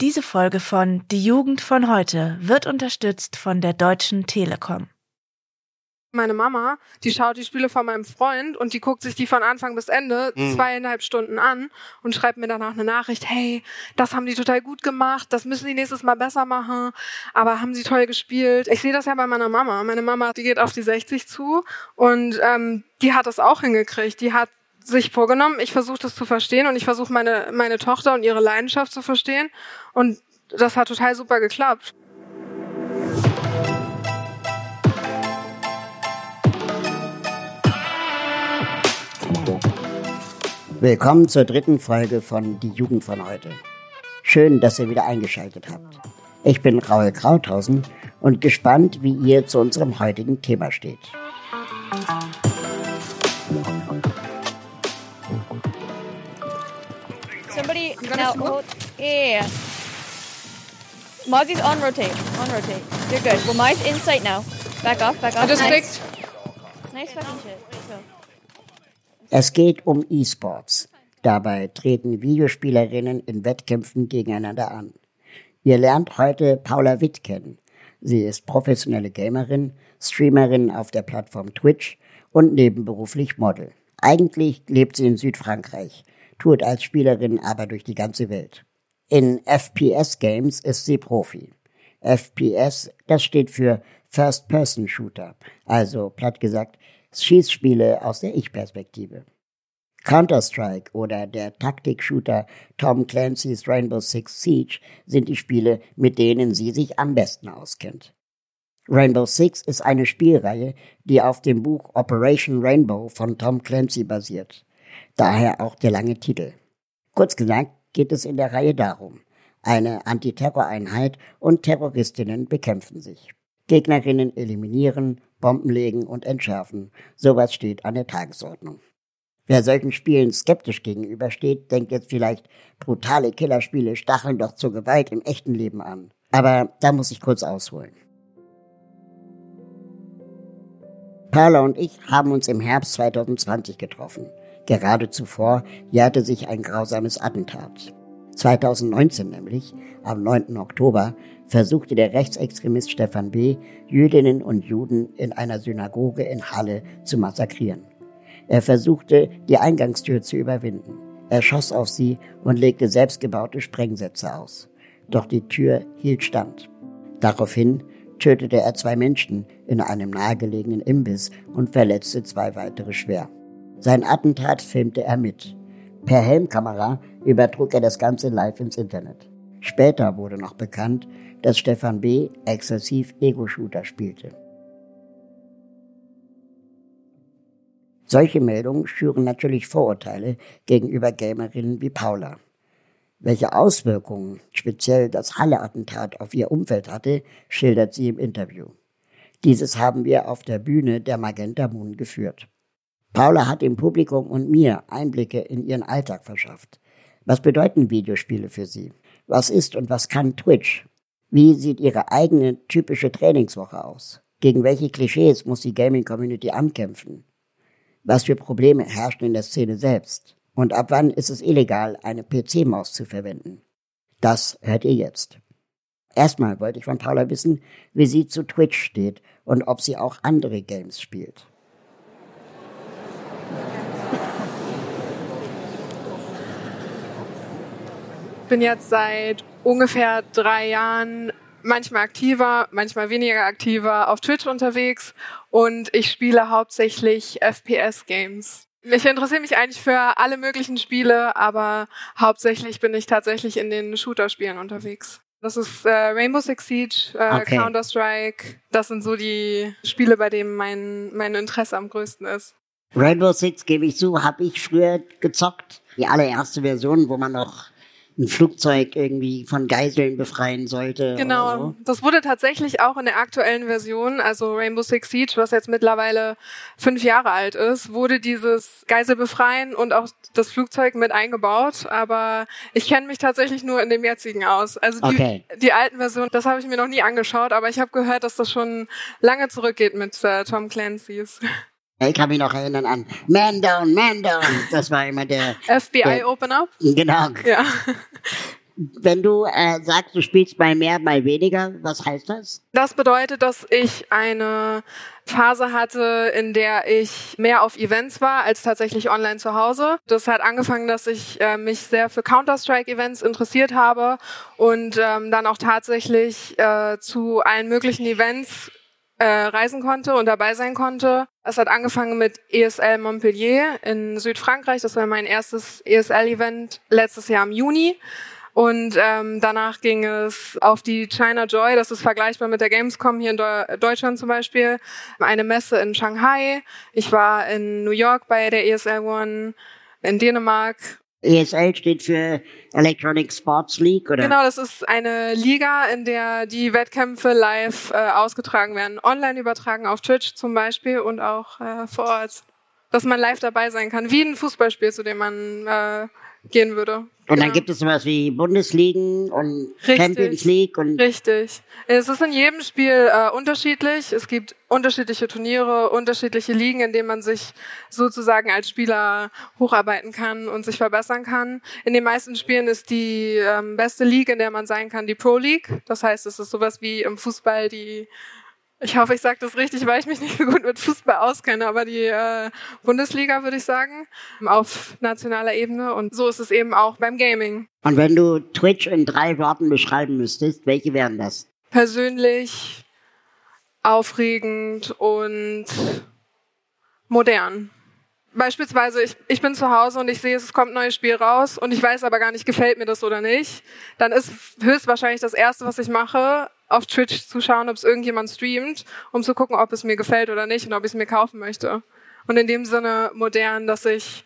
Diese Folge von Die Jugend von heute wird unterstützt von der Deutschen Telekom. Meine Mama, die schaut die Spiele von meinem Freund und die guckt sich die von Anfang bis Ende Mhm. zweieinhalb Stunden an und schreibt mir danach eine Nachricht, hey, das haben die total gut gemacht, das müssen die nächstes Mal besser machen, aber haben sie toll gespielt. Ich sehe das ja bei meiner Mama. Meine Mama, die geht auf die 60 zu und ähm, die hat das auch hingekriegt. Die hat sich vorgenommen, ich versuche das zu verstehen und ich versuche meine, meine Tochter und ihre Leidenschaft zu verstehen und das hat total super geklappt. Willkommen zur dritten Folge von Die Jugend von heute. Schön, dass ihr wieder eingeschaltet habt. Ich bin Raul Krauthausen und gespannt, wie ihr zu unserem heutigen Thema steht. Now hold. Yeah. yeah. Mozzie's on rotate. On rotate. You're good. Well, mine's in sight now. Back off. Back off. I just nice. picked Nice fucking shit. Es geht um E-Sports. Dabei treten Videospielerinnen in Wettkämpfen gegeneinander an. Ihr lernt heute Paula Witt kennen. Sie ist professionelle Gamerin, Streamerin auf der Plattform Twitch und nebenberuflich Model. Eigentlich lebt sie in Südfrankreich, tourt als Spielerin aber durch die ganze Welt. In FPS-Games ist sie Profi. FPS, das steht für First-Person-Shooter, also platt gesagt Schießspiele aus der Ich-Perspektive. Counter-Strike oder der Taktik-Shooter Tom Clancy's Rainbow Six Siege sind die Spiele, mit denen sie sich am besten auskennt. Rainbow Six ist eine Spielreihe, die auf dem Buch Operation Rainbow von Tom Clancy basiert. Daher auch der lange Titel. Kurz gesagt geht es in der Reihe darum. Eine Antiterroreinheit und Terroristinnen bekämpfen sich. Gegnerinnen eliminieren, Bomben legen und entschärfen. Sowas steht an der Tagesordnung. Wer solchen Spielen skeptisch gegenübersteht, denkt jetzt vielleicht, brutale Killerspiele stacheln doch zur Gewalt im echten Leben an. Aber da muss ich kurz ausholen. Paula und ich haben uns im Herbst 2020 getroffen. Gerade zuvor jährte sich ein grausames Attentat. 2019 nämlich, am 9. Oktober, versuchte der Rechtsextremist Stefan B., Jüdinnen und Juden in einer Synagoge in Halle zu massakrieren. Er versuchte, die Eingangstür zu überwinden. Er schoss auf sie und legte selbstgebaute Sprengsätze aus. Doch die Tür hielt stand. Daraufhin tötete er zwei Menschen in einem nahegelegenen Imbiss und verletzte zwei weitere schwer. Sein Attentat filmte er mit. Per Helmkamera übertrug er das Ganze live ins Internet. Später wurde noch bekannt, dass Stefan B. exzessiv Ego-Shooter spielte. Solche Meldungen schüren natürlich Vorurteile gegenüber Gamerinnen wie Paula. Welche Auswirkungen speziell das Halle-Attentat auf ihr Umfeld hatte, schildert sie im Interview. Dieses haben wir auf der Bühne der Magenta Moon geführt. Paula hat dem Publikum und mir Einblicke in ihren Alltag verschafft. Was bedeuten Videospiele für sie? Was ist und was kann Twitch? Wie sieht ihre eigene typische Trainingswoche aus? Gegen welche Klischees muss die Gaming-Community ankämpfen? Was für Probleme herrschen in der Szene selbst? Und ab wann ist es illegal, eine PC-Maus zu verwenden? Das hört ihr jetzt. Erstmal wollte ich von Paula wissen, wie sie zu Twitch steht und ob sie auch andere Games spielt. Bin jetzt seit ungefähr drei Jahren manchmal aktiver, manchmal weniger aktiver auf Twitch unterwegs und ich spiele hauptsächlich FPS-Games. Ich interessiere mich eigentlich für alle möglichen Spiele, aber hauptsächlich bin ich tatsächlich in den Shooter-Spielen unterwegs. Das ist äh, Rainbow Six Siege, äh, Okay. Counter-Strike. Das sind so die Spiele, bei denen mein, mein Interesse am größten ist. Rainbow Six, gebe ich zu, habe ich früher gezockt. Die allererste Version, wo man noch ein Flugzeug irgendwie von Geiseln befreien sollte. Genau, so. das wurde tatsächlich auch in der aktuellen Version, also Rainbow Six Siege, was jetzt mittlerweile fünf Jahre alt ist, wurde dieses Geiselbefreien und auch das Flugzeug mit eingebaut. Aber ich kenne mich tatsächlich nur in dem jetzigen aus. Also die, Okay. die alten Versionen, das habe ich mir noch nie angeschaut, aber ich habe gehört, dass das schon lange zurückgeht mit äh, Tom Clancy's. Ich kann mich noch erinnern an Man Down, Man Down. Das war immer der, FBI Ja. Open Up? genau. Ja. Wenn du äh, sagst, du spielst mal mehr, mal weniger, was heißt das? Das bedeutet, dass ich eine Phase hatte, in der ich mehr auf Events war als tatsächlich online zu Hause. Das hat angefangen, dass ich äh, mich sehr für Counter-Strike-Events interessiert habe und ähm, dann auch tatsächlich äh, zu allen möglichen Events äh, reisen konnte und dabei sein konnte. Es hat angefangen mit ESL Montpellier in Südfrankreich. Das war mein erstes ESL-Event letztes Jahr im Juni. Und ähm, danach ging es auf die China Joy, das ist vergleichbar mit der Gamescom hier in Deu Deutschland zum Beispiel, eine Messe in Shanghai. Ich war in New York bei der ESL One, in Dänemark. ESL steht für Electronic Sports League, oder? Genau, das ist eine Liga, in der die Wettkämpfe live äh, ausgetragen werden. Online übertragen auf Twitch zum Beispiel und auch äh, vor Ort. Dass man live dabei sein kann, wie ein Fußballspiel, zu dem man äh, gehen würde. Und dann gibt es sowas wie Bundesligen und Richtig. Champions League und Richtig. Es ist in jedem Spiel äh, unterschiedlich. Es gibt unterschiedliche Turniere, unterschiedliche Ligen, in denen man sich sozusagen als Spieler hocharbeiten kann und sich verbessern kann. In den meisten Spielen ist die ähm, beste League, in der man sein kann, die Pro League. Das heißt, es ist sowas wie im Fußball die ich hoffe, ich sage das richtig, weil ich mich nicht so gut mit Fußball auskenne, aber die äh, Bundesliga würde ich sagen, auf nationaler Ebene. Und so ist es eben auch beim Gaming. Und wenn du Twitch in drei Worten beschreiben müsstest, welche wären das? persönlich, aufregend und modern. Beispielsweise, ich, ich bin zu Hause und ich sehe, es kommt ein neues Spiel raus und ich weiß aber gar nicht, gefällt mir das oder nicht. Dann ist höchstwahrscheinlich das Erste, was ich mache, auf Twitch zu schauen, ob es irgendjemand streamt, um zu gucken, ob es mir gefällt oder nicht und ob ich es mir kaufen möchte. Und in dem Sinne modern, dass ich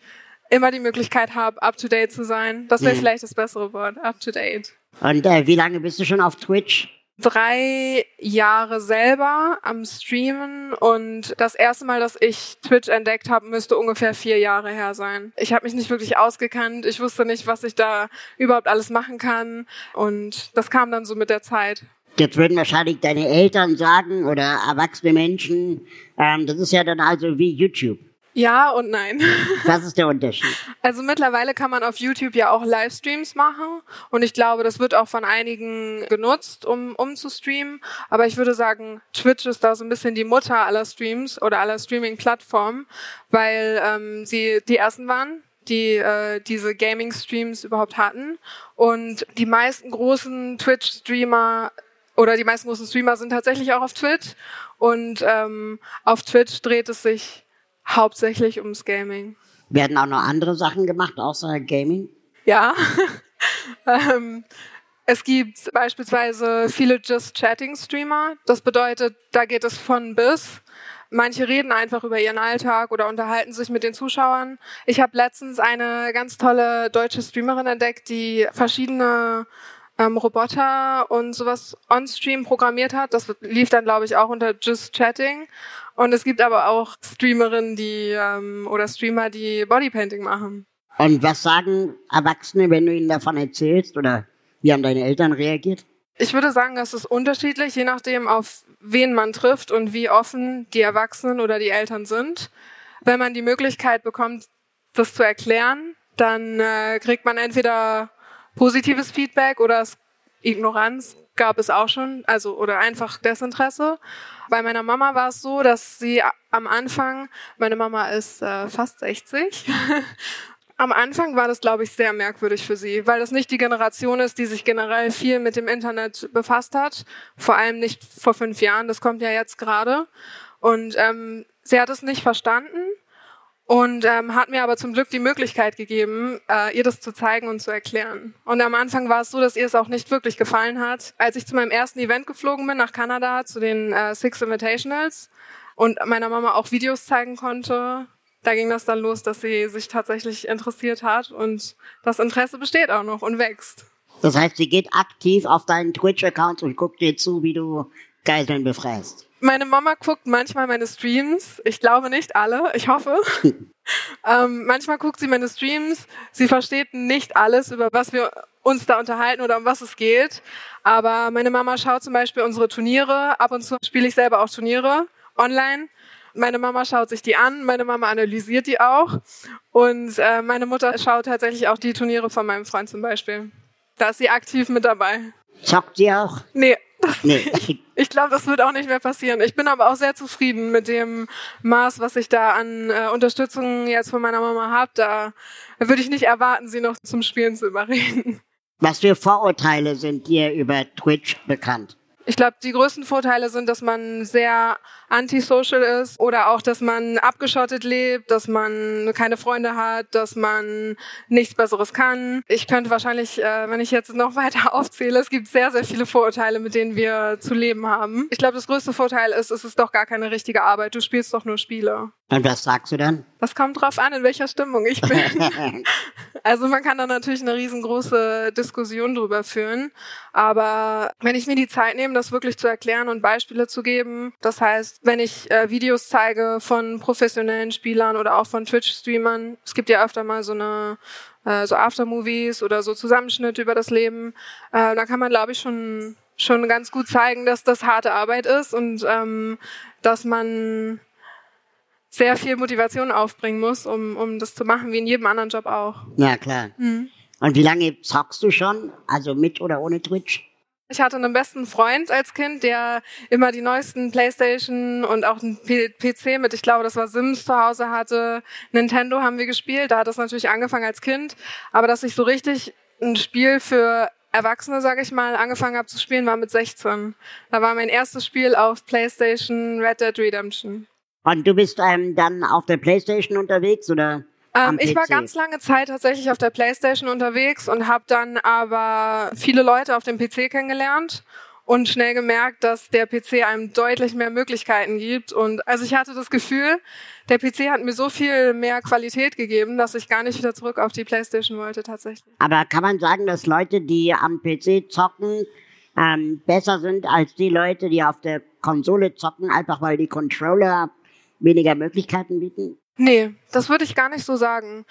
immer die Möglichkeit habe, up-to-date zu sein. Das wäre Mhm. vielleicht das bessere Wort, up-to-date. Und äh, wie lange bist du schon auf Twitch? Drei Jahre selber am Streamen und das erste Mal, dass ich Twitch entdeckt habe, müsste ungefähr vier Jahre her sein. Ich habe mich nicht wirklich ausgekannt, ich wusste nicht, was ich da überhaupt alles machen kann und das kam dann so mit der Zeit. Jetzt würden wahrscheinlich deine Eltern sagen oder erwachsene Menschen, ähm, das ist ja dann also wie YouTube. Ja und nein. Was ist der Unterschied? Also mittlerweile kann man auf YouTube ja auch Livestreams machen und ich glaube, das wird auch von einigen genutzt, um, um zu streamen. Aber ich würde sagen, Twitch ist da so ein bisschen die Mutter aller Streams oder aller Streaming-Plattformen, weil ähm, sie die ersten waren, die äh, diese Gaming-Streams überhaupt hatten. Und die meisten großen Twitch-Streamer oder die meisten großen Streamer sind tatsächlich auch auf Twitch. Und ähm, auf Twitch dreht es sich hauptsächlich ums Gaming. Werden auch noch andere Sachen gemacht, außer Gaming? Ja. ähm, es gibt beispielsweise viele Just Chatting Streamer. Das bedeutet, da geht es von bis. Manche reden einfach über ihren Alltag oder unterhalten sich mit den Zuschauern. Ich habe letztens eine ganz tolle deutsche Streamerin entdeckt, die verschiedene ähm, Roboter und sowas on-stream programmiert hat. Das lief dann, glaube ich, auch unter Just Chatting. Und es gibt aber auch Streamerinnen, die ähm, oder Streamer, die Bodypainting machen. Und was sagen Erwachsene, wenn du ihnen davon erzählst? Oder wie haben deine Eltern reagiert? Ich würde sagen, das ist unterschiedlich, je nachdem, auf wen man trifft und wie offen die Erwachsenen oder die Eltern sind. Wenn man die Möglichkeit bekommt, das zu erklären, dann äh, kriegt man entweder positives Feedback oder Ignoranz gab es auch schon, also oder einfach Desinteresse. Bei meiner Mama war es so, dass sie am Anfang, meine Mama ist äh, fast 60, am Anfang war das, glaube ich, sehr merkwürdig für sie, weil das nicht die Generation ist, die sich generell viel mit dem Internet befasst hat. Vor allem nicht vor fünf Jahren, das kommt ja jetzt gerade. Und ähm, sie hat es nicht verstanden und ähm, hat mir aber zum Glück die Möglichkeit gegeben, äh, ihr das zu zeigen und zu erklären. Und am Anfang war es so, dass ihr es auch nicht wirklich gefallen hat. Als ich zu meinem ersten Event geflogen bin nach Kanada, zu den äh, Six Invitationals und meiner Mama auch Videos zeigen konnte, da ging das dann los, dass sie sich tatsächlich interessiert hat und das Interesse besteht auch noch und wächst. Das heißt, sie geht aktiv auf deinen Twitch-Account und guckt dir zu, wie du Geiseln befreist. Meine Mama guckt manchmal meine Streams. Ich glaube nicht alle, ich hoffe. ähm, manchmal guckt sie meine Streams. Sie versteht nicht alles, über was wir uns da unterhalten oder um was es geht. Aber meine Mama schaut zum Beispiel unsere Turniere. Ab und zu spiele ich selber auch Turniere online. Meine Mama schaut sich die an, meine Mama analysiert die auch. Und äh, meine Mutter schaut tatsächlich auch die Turniere von meinem Freund zum Beispiel. Da ist sie aktiv mit dabei. Zockt sie auch? Nee, das Nee. Ich glaube, das wird auch nicht mehr passieren. Ich bin aber auch sehr zufrieden mit dem Maß, was ich da an äh, Unterstützung jetzt von meiner Mama habe. Da würde ich nicht erwarten, sie noch zum Spielen zu überreden. Was für Vorurteile sind dir über Twitch bekannt? Ich glaube, die größten Vorteile sind, dass man sehr antisocial ist oder auch, dass man abgeschottet lebt, dass man keine Freunde hat, dass man nichts Besseres kann. Ich könnte wahrscheinlich, äh, wenn ich jetzt noch weiter aufzähle, es gibt sehr, sehr viele Vorurteile, mit denen wir zu leben haben. Ich glaube, das größte Vorteil ist, es ist doch gar keine richtige Arbeit. Du spielst doch nur Spiele. Und was sagst du dann? Das kommt drauf an, in welcher Stimmung ich bin. also man kann da natürlich eine riesengroße Diskussion drüber führen. Aber wenn ich mir die Zeit nehme, das wirklich zu erklären und Beispiele zu geben, das heißt, wenn ich äh, Videos zeige von professionellen Spielern oder auch von Twitch-Streamern, es gibt ja öfter mal so eine äh, so Aftermovies oder so Zusammenschnitte über das Leben, äh, da kann man, glaube ich, schon schon ganz gut zeigen, dass das harte Arbeit ist und ähm, dass man sehr viel Motivation aufbringen muss, um, um das zu machen, wie in jedem anderen Job auch. Ja, klar. Mhm. Und wie lange zockst du schon? Also mit oder ohne Twitch? Ich hatte einen besten Freund als Kind, der immer die neuesten Playstation und auch einen PC mit, ich glaube, das war Sims zu Hause hatte. Nintendo haben wir gespielt. Da hat das natürlich angefangen als Kind. Aber dass ich so richtig ein Spiel für Erwachsene, sage ich mal, angefangen habe zu spielen, war mit 16. Da war mein erstes Spiel auf Playstation Red Dead Redemption. Und du bist ähm, dann auf der Playstation unterwegs oder? Ähm, ich war ganz lange Zeit tatsächlich auf der Playstation unterwegs und habe dann aber viele Leute auf dem PC kennengelernt und schnell gemerkt, dass der PC einem deutlich mehr Möglichkeiten gibt. Und also ich hatte das Gefühl, der PC hat mir so viel mehr Qualität gegeben, dass ich gar nicht wieder zurück auf die Playstation wollte tatsächlich. Aber kann man sagen, dass Leute, die am PC zocken, ähm, besser sind als die Leute, die auf der Konsole zocken, einfach weil die Controller weniger Möglichkeiten bieten? Nee, das würde ich gar nicht so sagen.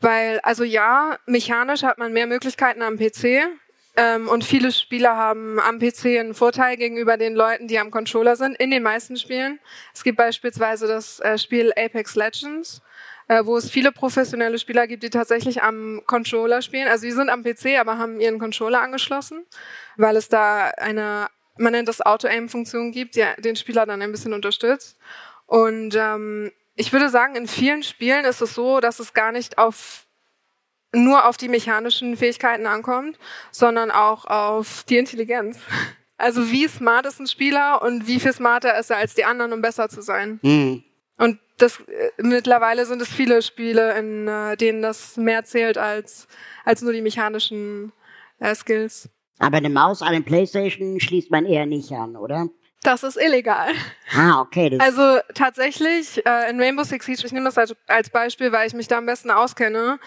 Weil, also ja, mechanisch hat man mehr Möglichkeiten am PC. Ähm, und viele Spieler haben am PC einen Vorteil gegenüber den Leuten, die am Controller sind, in den meisten Spielen. Es gibt beispielsweise das äh, Spiel Apex Legends, äh, wo es viele professionelle Spieler gibt, die tatsächlich am Controller spielen. Also die sind am PC, aber haben ihren Controller angeschlossen, weil es da eine, man nennt das Auto-Aim-Funktion gibt, die den Spieler dann ein bisschen unterstützt. Und ähm, ich würde sagen, in vielen Spielen ist es so, dass es gar nicht auf nur auf die mechanischen Fähigkeiten ankommt, sondern auch auf die Intelligenz. Also wie smart ist ein Spieler und wie viel smarter ist er als die anderen, um besser zu sein. Hm. Und das äh, mittlerweile sind es viele Spiele, in äh, denen das mehr zählt als als nur die mechanischen äh, Skills. Aber eine Maus an der Playstation schließt man eher nicht an, oder? Das ist illegal. Ah, okay. Also tatsächlich äh, in Rainbow Six Siege, ich nehme das als, als Beispiel, weil ich mich da am besten auskenne.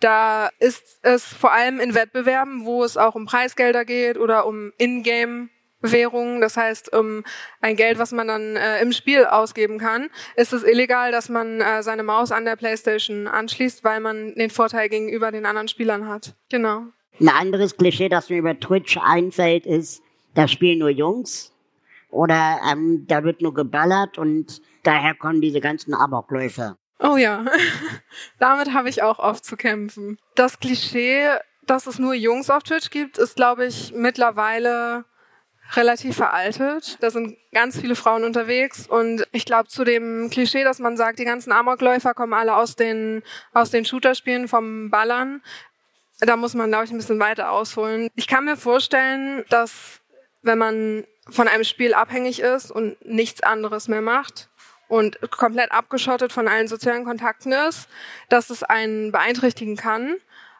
Da ist es vor allem in Wettbewerben, wo es auch um Preisgelder geht oder um Ingame Währungen, das heißt um ein Geld, was man dann äh, im Spiel ausgeben kann, ist es illegal, dass man äh, seine Maus an der PlayStation anschließt, weil man den Vorteil gegenüber den anderen Spielern hat. Genau. ein anderes Klischee, das mir über Twitch einfällt, ist, da spielen nur Jungs. Oder ähm, da wird nur geballert und daher kommen diese ganzen Amokläufer. Oh ja, damit habe ich auch oft zu kämpfen. Das Klischee, dass es nur Jungs auf Twitch gibt, ist, glaube ich, mittlerweile relativ veraltet. Da sind ganz viele Frauen unterwegs und ich glaube zu dem Klischee, dass man sagt, die ganzen Amokläufer kommen alle aus den aus den Shooterspielen vom Ballern. Da muss man, glaube ich, ein bisschen weiter ausholen. Ich kann mir vorstellen, dass wenn man von einem Spiel abhängig ist und nichts anderes mehr macht und komplett abgeschottet von allen sozialen Kontakten ist, dass es einen beeinträchtigen kann.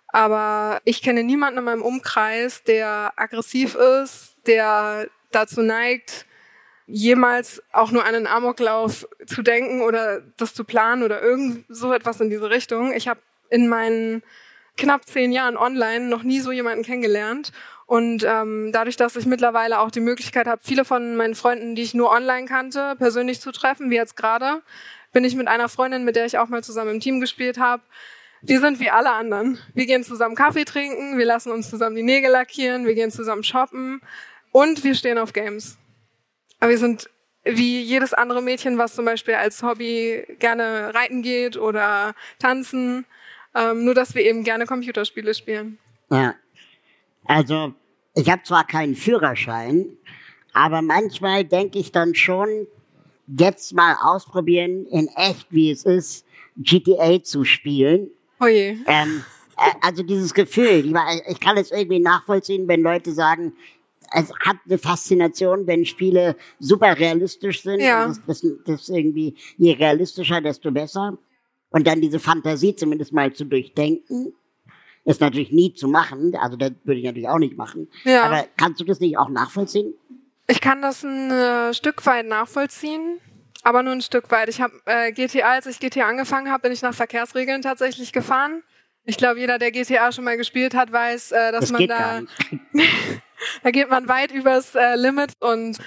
Aber ich kenne niemanden in meinem Umkreis, der aggressiv ist, der dazu neigt, jemals auch nur an einen Amoklauf zu denken oder das zu planen oder irgend so etwas in diese Richtung. Ich habe in meinen knapp zehn Jahren online noch nie so jemanden kennengelernt. Und ähm, dadurch, dass ich mittlerweile auch die Möglichkeit habe, viele von meinen Freunden, die ich nur online kannte, persönlich zu treffen, wie jetzt gerade, bin ich mit einer Freundin, mit der ich auch mal zusammen im Team gespielt habe. Wir sind wie alle anderen. Wir gehen zusammen Kaffee trinken, wir lassen uns zusammen die Nägel lackieren, wir gehen zusammen shoppen und wir stehen auf Games. Aber wir sind wie jedes andere Mädchen, was zum Beispiel als Hobby gerne reiten geht oder tanzen, ähm, nur dass wir eben gerne Computerspiele spielen. Ja. Also, ich habe zwar keinen Führerschein, aber manchmal denke ich dann schon, jetzt mal ausprobieren, in echt, wie es ist, GTA zu spielen. Oh je. Ähm, äh, also dieses Gefühl, ich kann es irgendwie nachvollziehen, wenn Leute sagen, es hat eine Faszination, wenn Spiele super realistisch sind. Ja. Das, das, das irgendwie, je realistischer, desto besser. Und dann diese Fantasie zumindest mal zu durchdenken. Ist natürlich nie zu machen, also das würde ich natürlich auch nicht machen. Ja. Aber kannst du das nicht auch nachvollziehen? Ich kann das ein äh, Stück weit nachvollziehen, aber nur ein Stück weit. Ich habe äh, GTA, als ich GTA angefangen habe, bin ich nach Verkehrsregeln tatsächlich gefahren. Ich glaube, jeder, der GTA schon mal gespielt hat, weiß, äh, dass Das man da da geht man weit übers äh, Limit und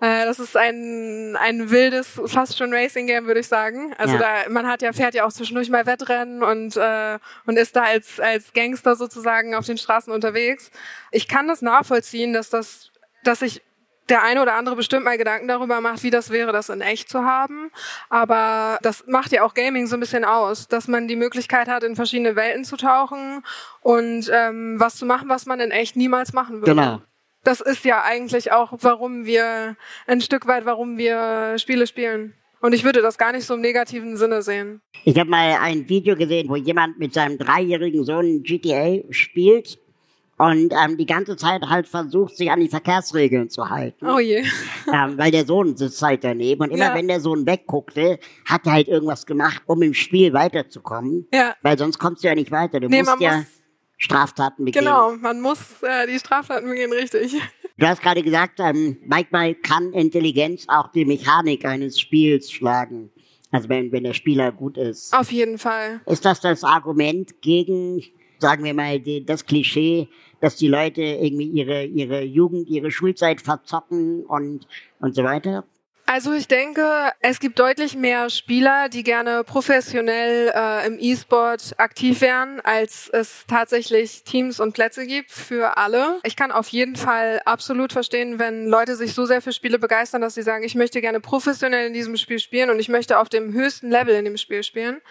äh, das ist ein ein wildes, fast schon Racing-Game, würde ich sagen. Also Ja. da man hat ja fährt ja auch zwischendurch mal Wettrennen und äh, und ist da als als Gangster sozusagen auf den Straßen unterwegs. Ich kann das nachvollziehen, dass das dass ich der eine oder andere bestimmt mal Gedanken darüber macht, wie das wäre, das in echt zu haben. Aber das macht ja auch Gaming so ein bisschen aus, dass man die Möglichkeit hat, in verschiedene Welten zu tauchen und ähm, was zu machen, was man in echt niemals machen würde. Genau. Das ist ja eigentlich auch, warum wir ein Stück weit, warum wir Spiele spielen. Und ich würde das gar nicht so im negativen Sinne sehen. Ich habe mal ein Video gesehen, wo jemand mit seinem dreijährigen Sohn GTA spielt und ähm, die ganze Zeit halt versucht, sich an die Verkehrsregeln zu halten. Oh je. ähm, weil der Sohn sitzt halt daneben und immer Ja. wenn der Sohn wegguckte, hat er halt irgendwas gemacht, um im Spiel weiterzukommen. Ja. Weil sonst kommst du ja nicht weiter. Du Nee, musst ja muss- Straftaten begehen. Genau, man muss äh, die Straftaten begehen, richtig. Du hast gerade gesagt, ähm, manchmal kann Intelligenz auch die Mechanik eines Spiels schlagen. Also wenn, wenn der Spieler gut ist. Auf jeden Fall. Ist das das Argument gegen, sagen wir mal, die, das Klischee, dass die Leute irgendwie ihre, ihre Jugend, ihre Schulzeit verzocken und, und so weiter? Also ich denke, es gibt deutlich mehr Spieler, die gerne professionell äh, im E-Sport aktiv wären, als es tatsächlich Teams und Plätze gibt für alle. Ich kann auf jeden Fall absolut verstehen, wenn Leute sich so sehr für Spiele begeistern, dass sie sagen, ich möchte gerne professionell in diesem Spiel spielen und ich möchte auf dem höchsten Level in dem Spiel spielen.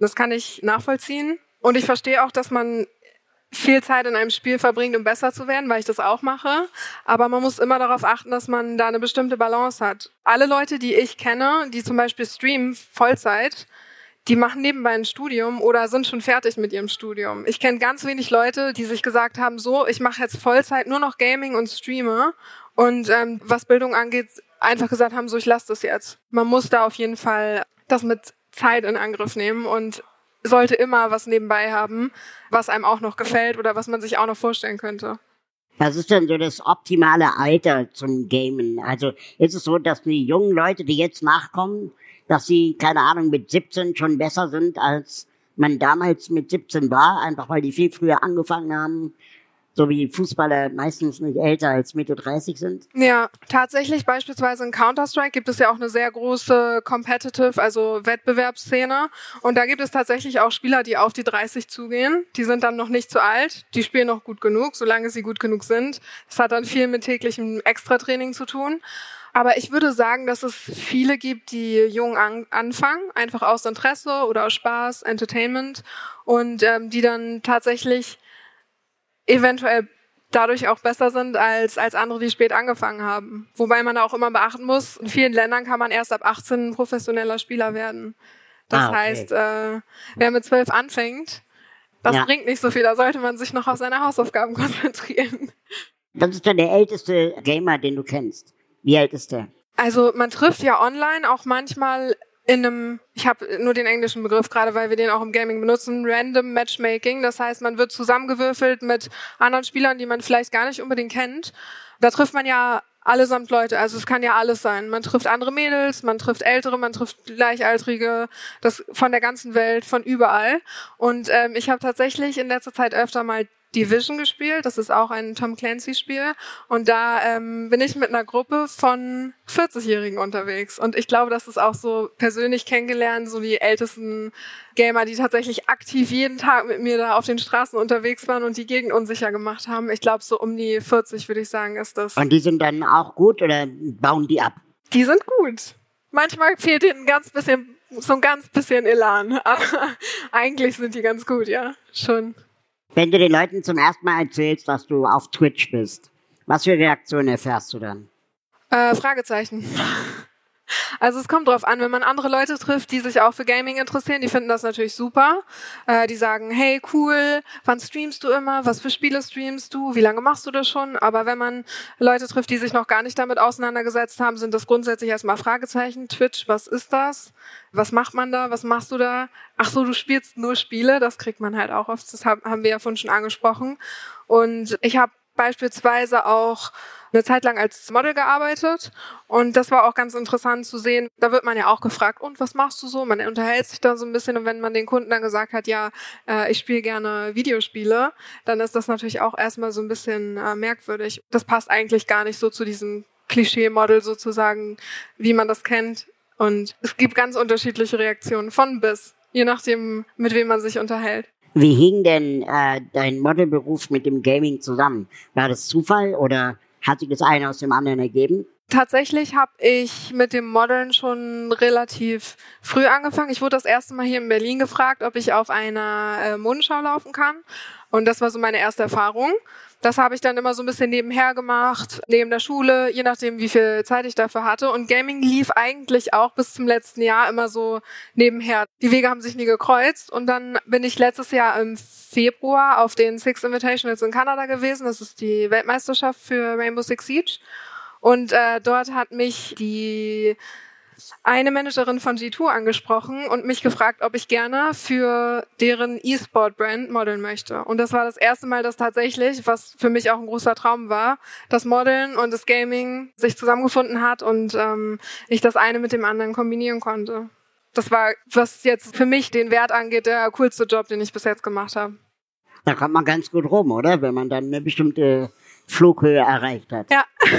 Das kann ich nachvollziehen. Und ich verstehe auch, dass man viel Zeit in einem Spiel verbringt, um besser zu werden, weil ich das auch mache. Aber man muss immer darauf achten, dass man da eine bestimmte Balance hat. Alle Leute, die ich kenne, die zum Beispiel streamen Vollzeit, die machen nebenbei ein Studium oder sind schon fertig mit ihrem Studium. Ich kenne ganz wenig Leute, die sich gesagt haben, so, ich mache jetzt Vollzeit nur noch Gaming und streame und ähm, was Bildung angeht, einfach gesagt haben, so, ich lasse das jetzt. Man muss da auf jeden Fall das mit Zeit in Angriff nehmen und sollte immer was nebenbei haben, was einem auch noch gefällt oder was man sich auch noch vorstellen könnte. Was ist denn so das optimale Alter zum Gamen? Also ist es so, dass die jungen Leute, die jetzt nachkommen, dass sie, keine Ahnung, mit 17 schon besser sind, als man damals mit 17 war, einfach weil die viel früher angefangen haben, so wie Fußballer meistens nicht älter als Mitte 30 sind? Ja, tatsächlich beispielsweise in Counter-Strike gibt es ja auch eine sehr große Competitive, also Wettbewerbsszene. Und da gibt es tatsächlich auch Spieler, die auf die 30 zugehen. Die sind dann noch nicht zu alt, die spielen noch gut genug, solange sie gut genug sind. Das hat dann viel mit täglichem Extratraining zu tun. Aber ich würde sagen, dass es viele gibt, die jung an anfangen, einfach aus Interesse oder aus Spaß, Entertainment und ähm, die dann tatsächlich eventuell dadurch auch besser sind als, als andere, die spät angefangen haben. Wobei man da auch immer beachten muss, in vielen Ländern kann man erst ab 18 ein professioneller Spieler werden. Das Ah, okay. heißt, äh, wer mit 12 anfängt, das Ja. bringt nicht so viel, da sollte man sich noch auf seine Hausaufgaben konzentrieren. Das ist dann der älteste Gamer, den du kennst. Wie alt ist der? Also man trifft ja online auch manchmal in einem, ich habe nur den englischen Begriff gerade, weil wir den auch im Gaming benutzen, Random Matchmaking. Das heißt, man wird zusammengewürfelt mit anderen Spielern, die man vielleicht gar nicht unbedingt kennt. Da trifft man ja allesamt Leute, also es kann ja alles sein. Man trifft andere Mädels, man trifft Ältere, man trifft Gleichaltrige, das von der ganzen Welt, von überall. Und ähm, ich habe tatsächlich in letzter Zeit öfter mal Division gespielt. Das ist auch ein Tom Clancy-Spiel. Und da ähm, bin ich mit einer Gruppe von 40-Jährigen unterwegs. Und ich glaube, das ist auch so persönlich kennengelernt, so die ältesten Gamer, die tatsächlich aktiv jeden Tag mit mir da auf den Straßen unterwegs waren und die Gegend unsicher gemacht haben. Ich glaube, so um die 40, würde ich sagen, ist das. Und die sind dann auch gut oder bauen die ab? Die sind gut. Manchmal fehlt ihnen ein ganz bisschen, so ein ganz bisschen Elan. Aber eigentlich sind die ganz gut, ja. Schon. Wenn du den Leuten zum ersten Mal erzählst, dass du auf Twitch bist, was für Reaktionen erfährst du dann? Äh, Fragezeichen. Also es kommt drauf an, wenn man andere Leute trifft, die sich auch für Gaming interessieren, die finden das natürlich super. Äh, die sagen, hey cool, wann streamst du immer? Was für Spiele streamst du? Wie lange machst du das schon? Aber wenn man Leute trifft, die sich noch gar nicht damit auseinandergesetzt haben, sind das grundsätzlich erstmal Fragezeichen. Twitch, was ist das? Was macht man da? Was machst du da? Ach so, du spielst nur Spiele. Das kriegt man halt auch oft. Das haben wir ja vorhin schon angesprochen. Und ich habe beispielsweise auch eine Zeit lang als Model gearbeitet und das war auch ganz interessant zu sehen. Da wird man ja auch gefragt, und was machst du so? Man unterhält sich da so ein bisschen und wenn man den Kunden dann gesagt hat, ja, äh, ich spiele gerne Videospiele, dann ist das natürlich auch erstmal so ein bisschen äh, merkwürdig. Das passt eigentlich gar nicht so zu diesem Klischee-Model sozusagen, wie man das kennt. Und es gibt ganz unterschiedliche Reaktionen von bis, je nachdem, mit wem man sich unterhält. Wie hing denn äh, dein Modelberuf mit dem Gaming zusammen? War das Zufall oder hat sich das eine aus dem anderen ergeben? Tatsächlich habe ich mit dem Modeln schon relativ früh angefangen. Ich wurde das erste Mal hier in Berlin gefragt, ob ich auf einer äh, Modenschau laufen kann. Und das war so meine erste Erfahrung. Das habe ich dann immer so ein bisschen nebenher gemacht, neben der Schule, je nachdem, wie viel Zeit ich dafür hatte. Und Gaming lief eigentlich auch bis zum letzten Jahr immer so nebenher. Die Wege haben sich nie gekreuzt. Und dann bin ich letztes Jahr im Februar auf den Six Invitationals in Kanada gewesen. Das ist die Weltmeisterschaft für Rainbow Six Siege. Und äh, dort hat mich die eine Managerin von G2 angesprochen und mich gefragt, ob ich gerne für deren E-Sport-Brand modeln möchte. Und das war das erste Mal, dass tatsächlich, was für mich auch ein großer Traum war, das Modeln und das Gaming sich zusammengefunden hat und ähm, ich das eine mit dem anderen kombinieren konnte. Das war, was jetzt für mich den Wert angeht, der coolste Job, den ich bis jetzt gemacht habe. Da kommt man ganz gut rum, oder? Wenn man dann eine bestimmte Flughöhe erreicht hat. Ja.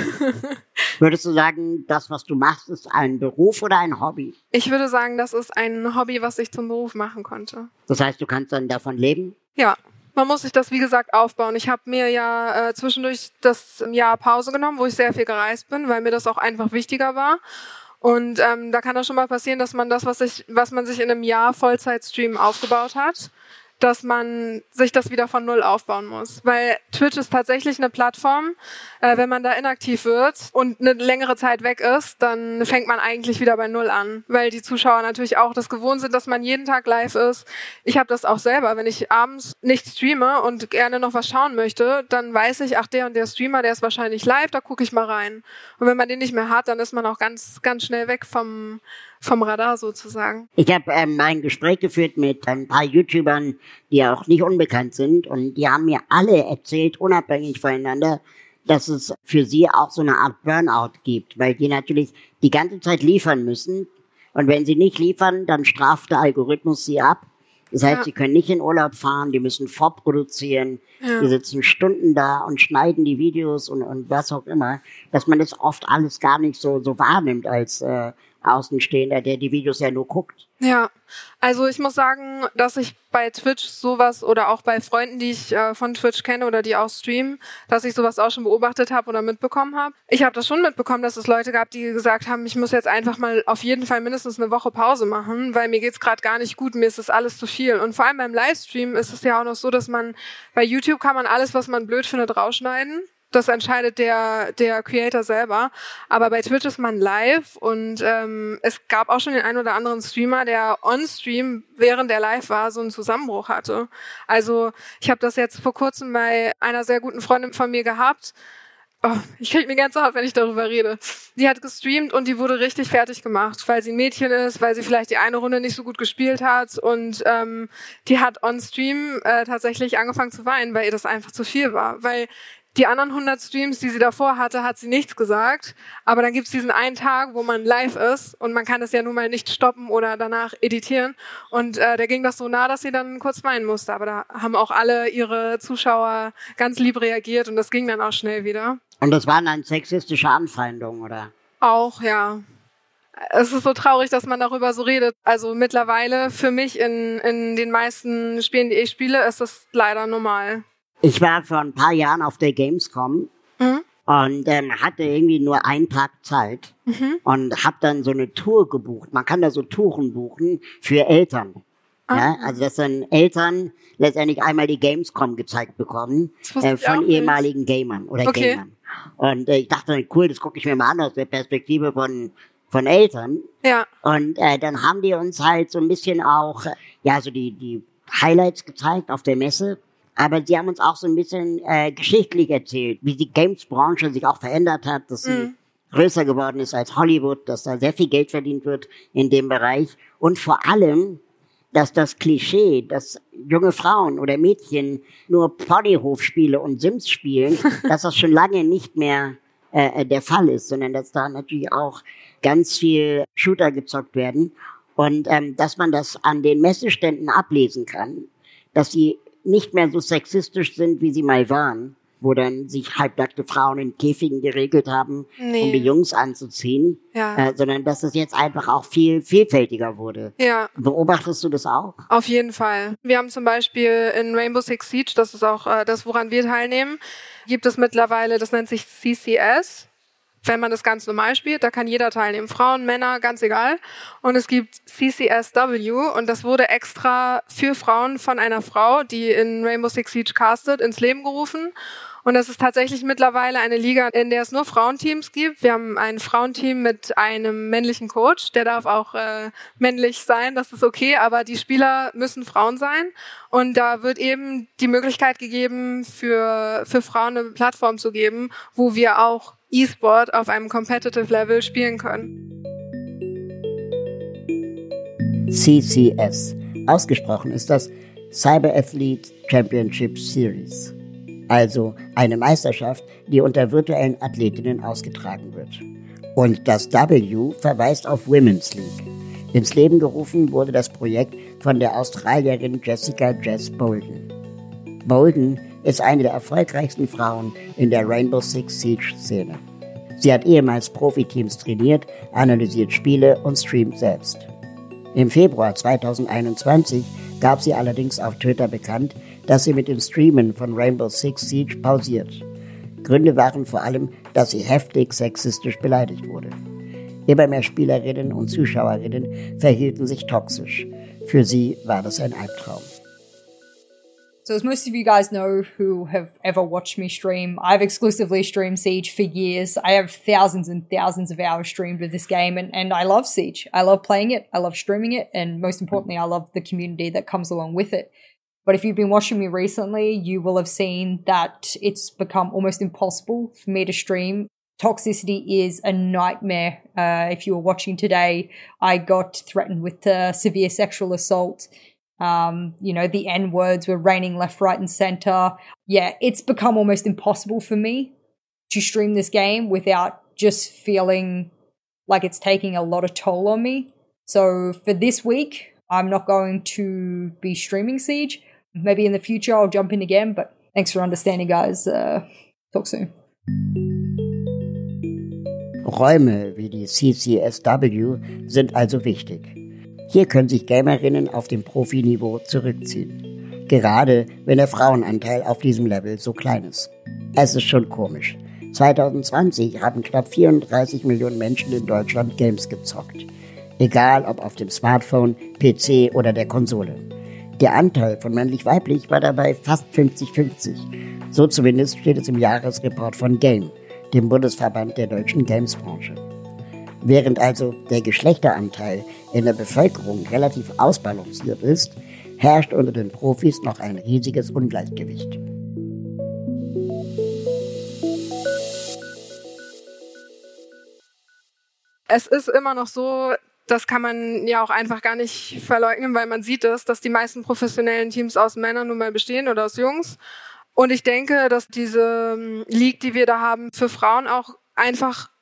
Würdest du sagen, das, was du machst, ist ein Beruf oder ein Hobby? Ich würde sagen, das ist ein Hobby, was ich zum Beruf machen konnte. Das heißt, du kannst dann davon leben? Ja. Man muss sich das, wie gesagt, aufbauen. Ich habe mir ja äh, zwischendurch das Jahr Pause genommen, wo ich sehr viel gereist bin, weil mir das auch einfach wichtiger war. Und ähm, da kann das schon mal passieren, dass man das, was, ich, was man sich in einem Jahr Vollzeitstream aufgebaut hat, dass man sich das wieder von Null aufbauen muss. Weil Twitch ist tatsächlich eine Plattform, äh, wenn man da inaktiv wird und eine längere Zeit weg ist, dann fängt man eigentlich wieder bei Null an. Weil die Zuschauer natürlich auch das gewohnt sind, dass man jeden Tag live ist. Ich habe das auch selber. Wenn ich abends nicht streame und gerne noch was schauen möchte, dann weiß ich, ach, der und der Streamer, der ist wahrscheinlich live, da gucke ich mal rein. Und wenn man den nicht mehr hat, dann ist man auch ganz, ganz schnell weg vom vom Radar sozusagen. Ich habe ähm, ein Gespräch geführt mit ein paar YouTubern, die auch nicht unbekannt sind und die haben mir alle erzählt, unabhängig voneinander, dass es für sie auch so eine Art Burnout gibt, weil die natürlich die ganze Zeit liefern müssen und wenn sie nicht liefern, dann straft der Algorithmus sie ab. Das heißt, ja. sie können nicht in Urlaub fahren, die müssen vorproduzieren, ja. die sitzen Stunden da und schneiden die Videos und, und was auch immer, dass man das oft alles gar nicht so, so wahrnimmt als, äh, Außenstehender, der die Videos ja nur guckt. Ja, also ich muss sagen, dass ich bei Twitch sowas oder auch bei Freunden, die ich äh, von Twitch kenne oder die auch streamen, dass ich sowas auch schon beobachtet habe oder mitbekommen habe. Ich habe das schon mitbekommen, dass es Leute gab, die gesagt haben, ich muss jetzt einfach mal auf jeden Fall mindestens eine Woche Pause machen, weil mir geht's gerade gar nicht gut, mir ist das alles zu viel. Und vor allem beim Livestream ist es ja auch noch so, dass man bei YouTube kann man alles, was man blöd findet, rausschneiden das entscheidet der, der Creator selber. Aber bei Twitch ist man live und ähm, es gab auch schon den einen oder anderen Streamer, der on-stream, während der live war, so einen Zusammenbruch hatte. Also ich habe das jetzt vor kurzem bei einer sehr guten Freundin von mir gehabt. Oh, ich krieg mir ganz auf, wenn ich darüber rede. Die hat gestreamt und die wurde richtig fertig gemacht, weil sie ein Mädchen ist, weil sie vielleicht die eine Runde nicht so gut gespielt hat und ähm, die hat on Stream äh, tatsächlich angefangen zu weinen, weil ihr das einfach zu viel war. Weil die anderen 100 Streams, die sie davor hatte, hat sie nichts gesagt. Aber dann gibt's diesen einen Tag, wo man live ist und man kann es ja nun mal nicht stoppen oder danach editieren. Und äh, da ging das so nah, dass sie dann kurz weinen musste. Aber da haben auch alle ihre Zuschauer ganz lieb reagiert und das ging dann auch schnell wieder. Und das waren dann sexistische Anfeindungen, oder? Auch, ja. Es ist so traurig, dass man darüber so redet. Also mittlerweile für mich in, in den meisten Spielen, die ich spiele, ist das leider normal. Ich war vor ein paar Jahren auf der Gamescom mhm. und ähm, hatte irgendwie nur einen Tag Zeit mhm. und habe dann so eine Tour gebucht. Man kann da so Touren buchen für Eltern. Ah. Ja, also dass dann Eltern letztendlich einmal die Gamescom gezeigt bekommen äh, von ehemaligen Gamern oder okay. Gamern. Und äh, ich dachte, cool, das gucke ich mir mal an aus der Perspektive von von Eltern. Ja. Und äh, dann haben die uns halt so ein bisschen auch, äh, ja, so die, die Highlights gezeigt auf der Messe. Aber sie haben uns auch so ein bisschen äh, geschichtlich erzählt, wie die Games-Branche sich auch verändert hat, dass sie mhm. größer geworden ist als Hollywood, dass da sehr viel Geld verdient wird in dem Bereich. Und vor allem, dass das Klischee, dass junge Frauen oder Mädchen nur Ponyhofspiele und Sims spielen, dass das schon lange nicht mehr äh, äh, der Fall ist, sondern dass da natürlich auch ganz viel Shooter gezockt werden und ähm, dass man das an den Messeständen ablesen kann, dass sie nicht mehr so sexistisch sind, wie sie mal waren, wo dann sich halbnackte Frauen in Käfigen geregelt haben, nee. um die Jungs anzuziehen, ja. äh, sondern dass es jetzt einfach auch viel vielfältiger wurde. Ja. Beobachtest du das auch? Auf jeden Fall. Wir haben zum Beispiel in Rainbow Six Siege, das ist auch äh, das, woran wir teilnehmen, gibt es mittlerweile, das nennt sich CCS, wenn man das ganz normal spielt, da kann jeder teilnehmen. Frauen, Männer, ganz egal. Und es gibt CCSW und das wurde extra für Frauen von einer Frau, die in Rainbow Six Siege castet, ins Leben gerufen. Und das ist tatsächlich mittlerweile eine Liga, in der es nur Frauenteams gibt. Wir haben ein Frauenteam mit einem männlichen Coach, der darf auch äh, männlich sein, das ist okay, aber die Spieler müssen Frauen sein. Und da wird eben die Möglichkeit gegeben, für, für Frauen eine Plattform zu geben, wo wir auch E-Sport auf einem Competitive Level spielen können. CCS. Ausgesprochen ist das Cyber Athlete Championship Series also eine Meisterschaft, die unter virtuellen Athletinnen ausgetragen wird. Und das W verweist auf Women's League. Ins Leben gerufen wurde das Projekt von der Australierin Jessica Jess Bolden. Bolden ist eine der erfolgreichsten Frauen in der Rainbow Six Siege Szene. Sie hat ehemals Profiteams trainiert, analysiert Spiele und streamt selbst. Im Februar 2021 gab sie allerdings auf Twitter bekannt, dass sie mit dem Streamen von Rainbow Six Siege pausiert. Gründe waren vor allem, dass sie heftig sexistisch beleidigt wurde. Immer mehr Spielerinnen und Zuschauerinnen verhielten sich toxisch. Für sie war das ein Albtraum. So as most of you guys know who have ever watched me stream, I've exclusively streamed Siege for years. I have thousands and thousands of hours streamed with this game and, and I love Siege. I love playing it. I love streaming it. And most importantly, I love the community that comes along with it. But if you've been watching me recently, you will have seen that it's become almost impossible for me to stream. Toxicity is a nightmare. Uh, if you were watching today, I got threatened with uh, severe sexual assault. Um, you know, the N words were raining left, right, and center. Yeah, it's become almost impossible for me to stream this game without just feeling like it's taking a lot of toll on me. So for this week, I'm not going to be streaming Siege. Maybe in the future I'll jump in again, but thanks for understanding, guys. Uh, talk soon. Räume wie die CCSW sind also wichtig. Hier können sich Gamerinnen auf dem Profiniveau zurückziehen. Gerade wenn der Frauenanteil auf diesem Level so klein ist. Es ist schon komisch. 2020 haben knapp 34 Millionen Menschen in Deutschland Games gezockt. Egal ob auf dem Smartphone, PC oder der Konsole. Der Anteil von männlich-weiblich war dabei fast 50-50. So zumindest steht es im Jahresreport von Game, dem Bundesverband der deutschen Gamesbranche. Während also der Geschlechteranteil in der Bevölkerung relativ ausbalanciert ist, herrscht unter den Profis noch ein riesiges Ungleichgewicht. Es ist immer noch so, das kann man ja auch einfach gar nicht verleugnen, weil man sieht es, dass die meisten professionellen Teams aus Männern nun mal bestehen oder aus Jungs. Und ich denke, dass diese ähm, League, die wir da haben, für Frauen auch einfach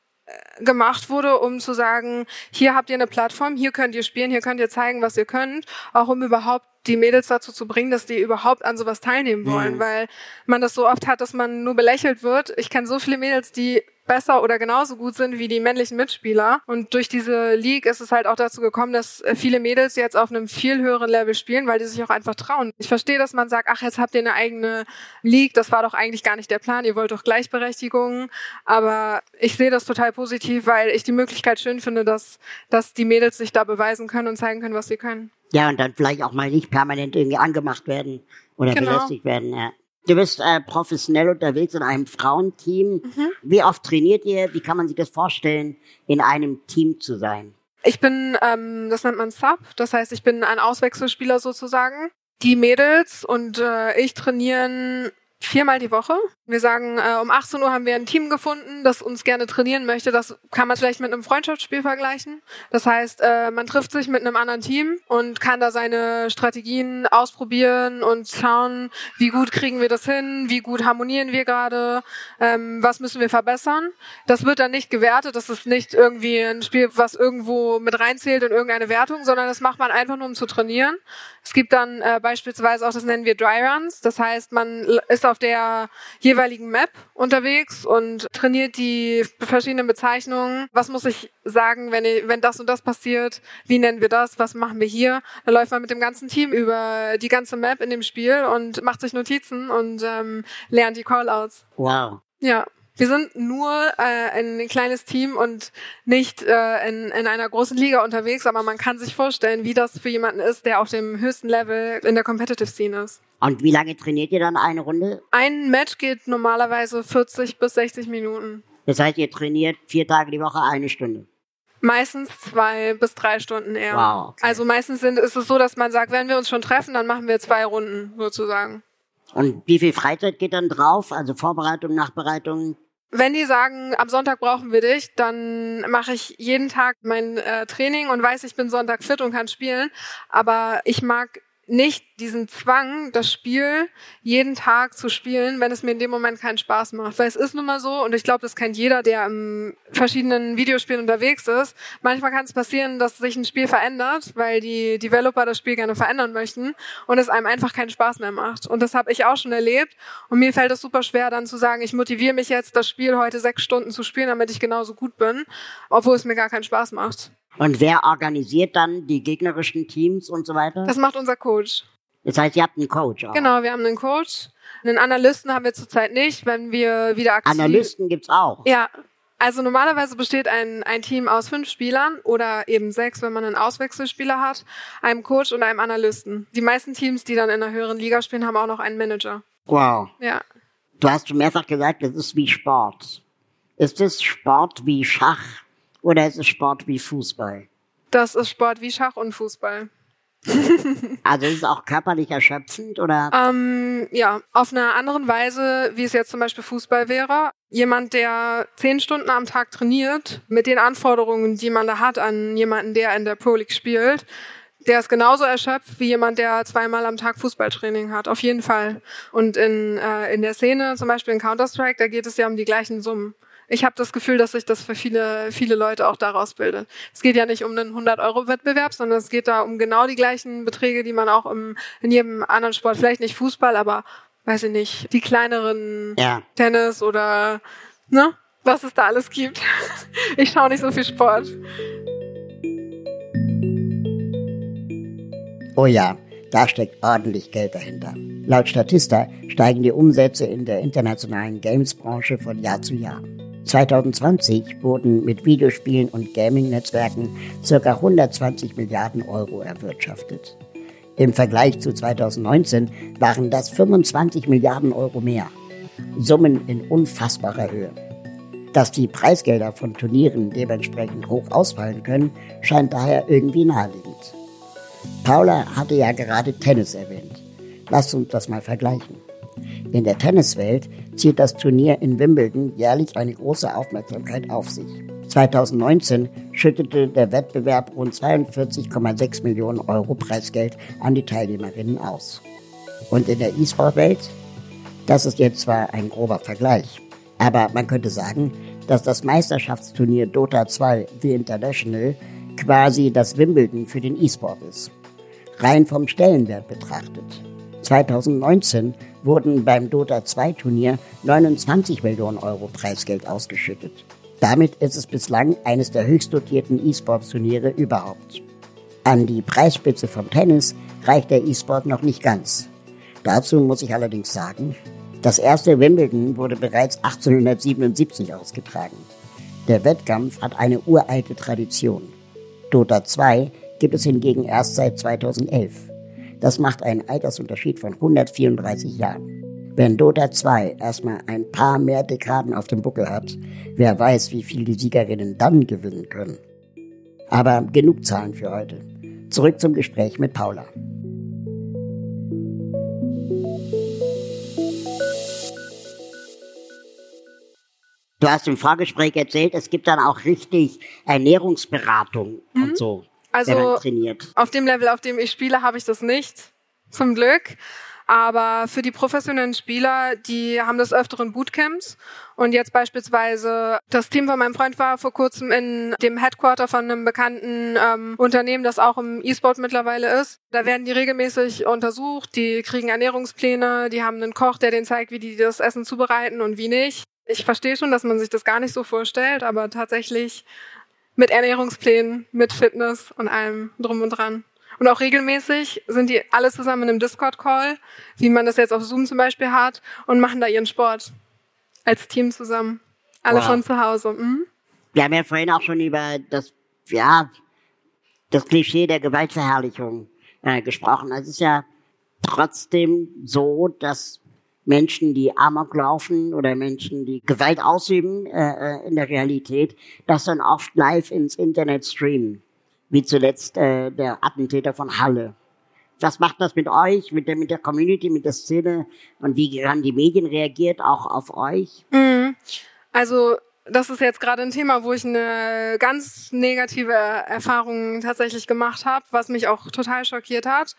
gemacht wurde, um zu sagen, hier habt ihr eine Plattform, hier könnt ihr spielen, hier könnt ihr zeigen, was ihr könnt, auch um überhaupt die Mädels dazu zu bringen, dass die überhaupt an sowas teilnehmen wollen, mhm. weil man das so oft hat, dass man nur belächelt wird. Ich kenne so viele Mädels, die besser oder genauso gut sind wie die männlichen Mitspieler. Und durch diese League ist es halt auch dazu gekommen, dass äh, viele Mädels jetzt auf einem viel höheren Level spielen, weil die sich auch einfach trauen. Ich verstehe, dass man sagt, ach, jetzt habt ihr eine eigene League, das war doch eigentlich gar nicht der Plan, ihr wollt doch Gleichberechtigung. Aber ich sehe das total positiv, weil ich die Möglichkeit schön finde, dass, dass die Mädels sich da beweisen können und zeigen können, was sie können. Ja, und dann vielleicht auch mal nicht permanent irgendwie angemacht werden oder Genau. belästigt werden. Ja. Du bist äh, professionell unterwegs in einem Frauenteam. Mhm. Wie oft trainiert ihr? Wie kann man sich das vorstellen, in einem Team zu sein? Ich bin, ähm, das nennt man Sub, das heißt, ich bin ein Auswechselspieler sozusagen. Die Mädels und äh, ich trainieren viermal die Woche. Wir sagen, äh, um 18 Uhr haben wir ein Team gefunden, das uns gerne trainieren möchte. Das kann man vielleicht mit einem Freundschaftsspiel vergleichen. Das heißt, äh, man trifft sich mit einem anderen Team und kann da seine Strategien ausprobieren und schauen, wie gut kriegen wir das hin, wie gut harmonieren wir gerade, ähm, was müssen wir verbessern. Das wird dann nicht gewertet, das ist nicht irgendwie ein Spiel, was irgendwo mit reinzählt in irgendeine Wertung, sondern das macht man einfach nur, um zu trainieren. Es gibt dann äh, beispielsweise auch, das nennen wir Dry Runs, das heißt, man ist auf der jeweiligen Map unterwegs und trainiert die verschiedenen Bezeichnungen. Was muss ich sagen, wenn, ich, wenn das und das passiert? Wie nennen wir das? Was machen wir hier? Dann läuft man mit dem ganzen Team über die ganze Map in dem Spiel und macht sich Notizen und ähm, lernt die Callouts. Wow. Ja. Wir sind nur äh, ein kleines Team und nicht äh, in, in einer großen Liga unterwegs, aber man kann sich vorstellen, wie das für jemanden ist, der auf dem höchsten Level in der Competitive Scene ist. Und wie lange trainiert ihr dann eine Runde? Ein Match geht normalerweise 40 bis 60 Minuten. Das heißt, ihr trainiert vier Tage die Woche eine Stunde. Meistens zwei bis drei Stunden eher. Wow, okay. Also meistens sind, ist es so, dass man sagt, wenn wir uns schon treffen, dann machen wir zwei Runden sozusagen. Und wie viel Freizeit geht dann drauf? Also Vorbereitung, Nachbereitung? Wenn die sagen, am Sonntag brauchen wir dich, dann mache ich jeden Tag mein äh, Training und weiß, ich bin Sonntag fit und kann spielen. Aber ich mag nicht diesen Zwang, das Spiel jeden Tag zu spielen, wenn es mir in dem Moment keinen Spaß macht. Weil es ist nun mal so, und ich glaube, das kennt jeder, der in verschiedenen Videospielen unterwegs ist. Manchmal kann es passieren, dass sich ein Spiel verändert, weil die Developer das Spiel gerne verändern möchten und es einem einfach keinen Spaß mehr macht. Und das habe ich auch schon erlebt. Und mir fällt es super schwer, dann zu sagen, ich motiviere mich jetzt, das Spiel heute sechs Stunden zu spielen, damit ich genauso gut bin, obwohl es mir gar keinen Spaß macht. Und wer organisiert dann die gegnerischen Teams und so weiter? Das macht unser Coach. Das heißt, ihr habt einen Coach auch. Genau, wir haben einen Coach. Einen Analysten haben wir zurzeit nicht, wenn wir wieder aktiv... Analysten gibt's auch. Ja, also normalerweise besteht ein, ein Team aus fünf Spielern oder eben sechs, wenn man einen Auswechselspieler hat, einem Coach und einem Analysten. Die meisten Teams, die dann in einer höheren Liga spielen, haben auch noch einen Manager. Wow. Ja. Du hast schon mehrfach gesagt, das ist wie Sport. Ist es Sport wie Schach oder ist es Sport wie Fußball? Das ist Sport wie Schach und Fußball. Also ist es auch körperlich erschöpfend oder? Ähm, ja, auf einer anderen Weise, wie es jetzt zum Beispiel Fußball wäre. Jemand, der zehn Stunden am Tag trainiert, mit den Anforderungen, die man da hat an jemanden, der in der Pro League spielt, der ist genauso erschöpft wie jemand, der zweimal am Tag Fußballtraining hat, auf jeden Fall. Und in, äh, in der Szene, zum Beispiel in Counter-Strike, da geht es ja um die gleichen Summen. Ich habe das Gefühl, dass sich das für viele, viele Leute auch daraus bildet. Es geht ja nicht um einen 100-Euro-Wettbewerb, sondern es geht da um genau die gleichen Beträge, die man auch im, in jedem anderen Sport, vielleicht nicht Fußball, aber weiß ich nicht, die kleineren Ja. Tennis oder ne, was es da alles gibt. Ich schaue nicht so viel Sport. Oh ja, da steckt ordentlich Geld dahinter. Laut Statista steigen die Umsätze in der internationalen Games-Branche von Jahr zu Jahr. 2020 wurden mit Videospielen und Gaming-Netzwerken ca. 120 Milliarden Euro erwirtschaftet. Im Vergleich zu 2019 waren das 25 Milliarden Euro mehr. Summen in unfassbarer Höhe. Dass die Preisgelder von Turnieren dementsprechend hoch ausfallen können, scheint daher irgendwie naheliegend. Paula hatte ja gerade Tennis erwähnt. Lasst uns das mal vergleichen. In der Tenniswelt zieht das Turnier in Wimbledon jährlich eine große Aufmerksamkeit auf sich. 2019 schüttete der Wettbewerb rund 42,6 Millionen Euro Preisgeld an die Teilnehmerinnen aus. Und in der E-Sport-Welt? Das ist jetzt zwar ein grober Vergleich, aber man könnte sagen, dass das Meisterschaftsturnier Dota 2 The International quasi das Wimbledon für den E-Sport ist. Rein vom Stellenwert betrachtet. 2019 wurden beim Dota 2 Turnier 29 Millionen Euro Preisgeld ausgeschüttet. Damit ist es bislang eines der höchst dotierten E-Sport-Turniere überhaupt. An die Preisspitze vom Tennis reicht der E-Sport noch nicht ganz. Dazu muss ich allerdings sagen, das erste Wimbledon wurde bereits 1877 ausgetragen. Der Wettkampf hat eine uralte Tradition. Dota 2 gibt es hingegen erst seit 2011. Das macht einen Altersunterschied von 134 Jahren. Wenn Dota 2 erstmal ein paar mehr Dekaden auf dem Buckel hat, wer weiß, wie viel die Siegerinnen dann gewinnen können. Aber genug Zahlen für heute. Zurück zum Gespräch mit Paula. Du hast im Vorgespräch erzählt, es gibt dann auch richtig Ernährungsberatung mhm. und so. Also auf dem Level, auf dem ich spiele, habe ich das nicht. Zum Glück. Aber für die professionellen Spieler, die haben das öfteren Bootcamps. Und jetzt beispielsweise, das Team von meinem Freund war vor kurzem in dem Headquarter von einem bekannten ähm, Unternehmen, das auch im E-Sport mittlerweile ist. Da werden die regelmäßig untersucht, die kriegen Ernährungspläne, die haben einen Koch, der denen zeigt, wie die das Essen zubereiten und wie nicht. Ich verstehe schon, dass man sich das gar nicht so vorstellt, aber tatsächlich mit Ernährungsplänen, mit Fitness und allem drum und dran. Und auch regelmäßig sind die alle zusammen in einem Discord-Call, wie man das jetzt auf Zoom zum Beispiel hat, und machen da ihren Sport als Team zusammen. Alle wow. von zu Hause. Mhm. Wir haben ja vorhin auch schon über das, ja, das Klischee der Gewaltverherrlichung äh, gesprochen. Es ist ja trotzdem so, dass Menschen, die Amok laufen oder Menschen, die Gewalt ausüben äh, äh, in der Realität, das dann oft live ins Internet streamen wie zuletzt äh, der Attentäter von Halle. Was macht das mit euch, mit der, mit der Community, mit der Szene und wie haben die Medien reagiert, auch auf euch? Mhm. Also das ist jetzt gerade ein Thema, wo ich eine ganz negative Erfahrung tatsächlich gemacht habe, was mich auch total schockiert hat.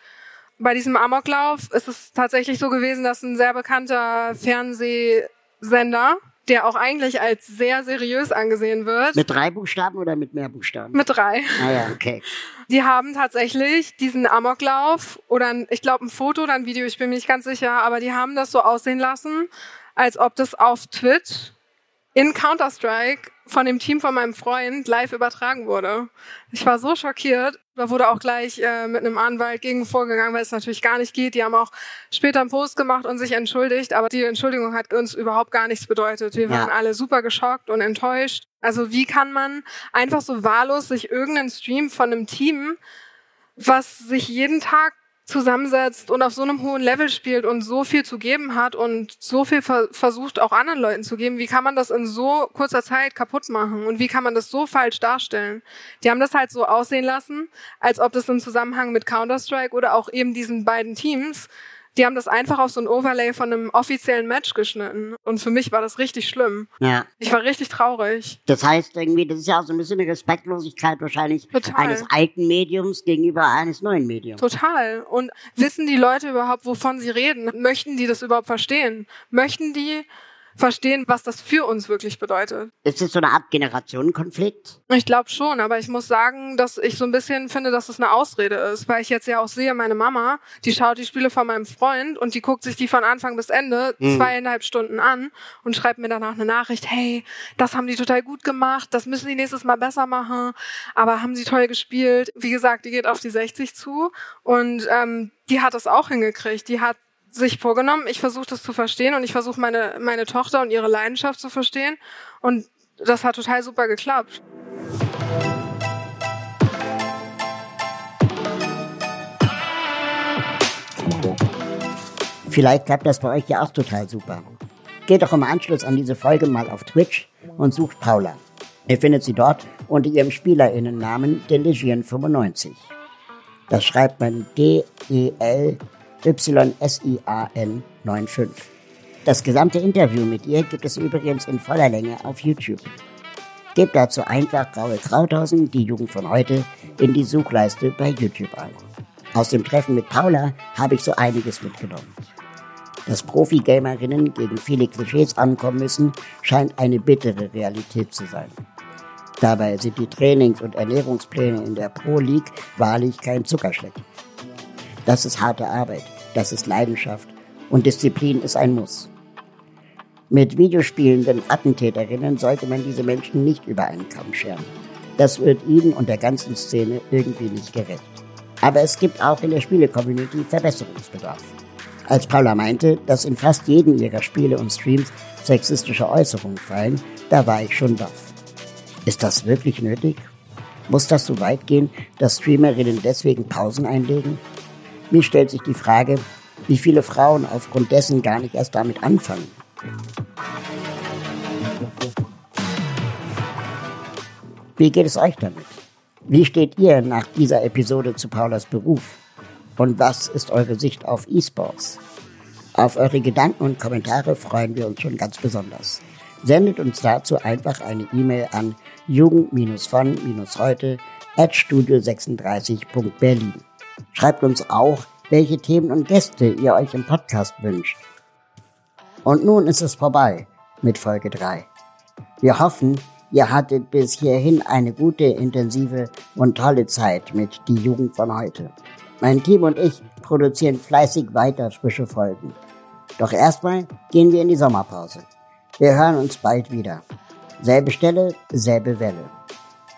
Bei diesem Amoklauf ist es tatsächlich so gewesen, dass ein sehr bekannter Fernsehsender der auch eigentlich als sehr seriös angesehen wird. Mit drei Buchstaben oder mit mehr Buchstaben? Mit drei. Ah ja, okay. Die haben tatsächlich diesen Amoklauf oder ein, ich glaube ein Foto oder ein Video, ich bin mir nicht ganz sicher, aber die haben das so aussehen lassen, als ob das auf Twitch in Counter-Strike von dem Team von meinem Freund live übertragen wurde. Ich war so schockiert. Da wurde auch gleich äh, mit einem Anwalt gegen vorgegangen, weil es natürlich gar nicht geht. Die haben auch später einen Post gemacht und sich entschuldigt, aber die Entschuldigung hat uns überhaupt gar nichts bedeutet. Wir waren ja. alle super geschockt und enttäuscht. Also wie kann man einfach so wahllos sich irgendeinen Stream von einem Team, was sich jeden Tag zusammensetzt und auf so einem hohen Level spielt und so viel zu geben hat und so viel ver versucht auch anderen Leuten zu geben, wie kann man das in so kurzer Zeit kaputt machen und wie kann man das so falsch darstellen? Die haben das halt so aussehen lassen, als ob das im Zusammenhang mit Counter-Strike oder auch eben diesen beiden Teams die haben das einfach auf so ein Overlay von einem offiziellen Match geschnitten. Und für mich war das richtig schlimm. Ja. Ich war richtig traurig. Das heißt irgendwie, das ist ja auch so ein bisschen eine Respektlosigkeit wahrscheinlich Total. eines alten Mediums gegenüber eines neuen Mediums. Total. Und wissen die Leute überhaupt, wovon sie reden? Möchten die das überhaupt verstehen? Möchten die verstehen, was das für uns wirklich bedeutet. Ist es so eine Art Generationenkonflikt? Ich glaube schon, aber ich muss sagen, dass ich so ein bisschen finde, dass es eine Ausrede ist, weil ich jetzt ja auch sehe, meine Mama, die schaut die Spiele von meinem Freund und die guckt sich die von Anfang bis Ende mhm. zweieinhalb Stunden an und schreibt mir danach eine Nachricht, hey, das haben die total gut gemacht, das müssen die nächstes Mal besser machen, aber haben sie toll gespielt. Wie gesagt, die geht auf die 60 zu und ähm, die hat das auch hingekriegt. Die hat sich vorgenommen, ich versuche das zu verstehen und ich versuche meine, meine Tochter und ihre Leidenschaft zu verstehen. Und das hat total super geklappt. Vielleicht klappt das bei euch ja auch total super. Geht doch im Anschluss an diese Folge mal auf Twitch und sucht Paula. Ihr findet sie dort unter ihrem Spielerinnennamen Deligian95. Das schreibt man D-E-L YSIAN 95. Das gesamte Interview mit ihr gibt es übrigens in voller Länge auf YouTube. Gebt dazu einfach Graue Krauthausen, die Jugend von heute, in die Suchleiste bei YouTube ein. Aus dem Treffen mit Paula habe ich so einiges mitgenommen. Dass Profi-Gamerinnen gegen viele Klischees ankommen müssen, scheint eine bittere Realität zu sein. Dabei sind die Trainings- und Ernährungspläne in der Pro League wahrlich kein Zuckerschlecken. Das ist harte Arbeit, das ist Leidenschaft und Disziplin ist ein Muss. Mit videospielenden Attentäterinnen sollte man diese Menschen nicht über einen Kamm scheren. Das wird ihnen und der ganzen Szene irgendwie nicht gerecht. Aber es gibt auch in der Spiele-Community Verbesserungsbedarf. Als Paula meinte, dass in fast jedem ihrer Spiele und Streams sexistische Äußerungen fallen, da war ich schon baff. Ist das wirklich nötig? Muss das so weit gehen, dass Streamerinnen deswegen Pausen einlegen? Mir stellt sich die Frage, wie viele Frauen aufgrund dessen gar nicht erst damit anfangen. Wie geht es euch damit? Wie steht ihr nach dieser Episode zu Paulas Beruf? Und was ist eure Sicht auf E-Sports? Auf eure Gedanken und Kommentare freuen wir uns schon ganz besonders. Sendet uns dazu einfach eine E-Mail an jugend-von-heute at studio36.berlin. Schreibt uns auch, welche Themen und Gäste ihr euch im Podcast wünscht. Und nun ist es vorbei mit Folge 3. Wir hoffen, Ihr hattet bis hierhin eine gute, intensive und tolle Zeit mit Die Jugend von heute. Mein Team und ich produzieren fleißig weiter frische Folgen. Doch erstmal gehen wir in die Sommerpause. Wir hören uns bald wieder. Selbe Stelle, selbe Welle.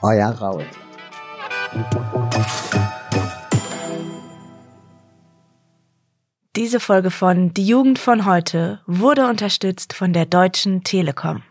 Euer Raul. Diese Folge von Die Jugend von heute wurde unterstützt von der Deutschen Telekom.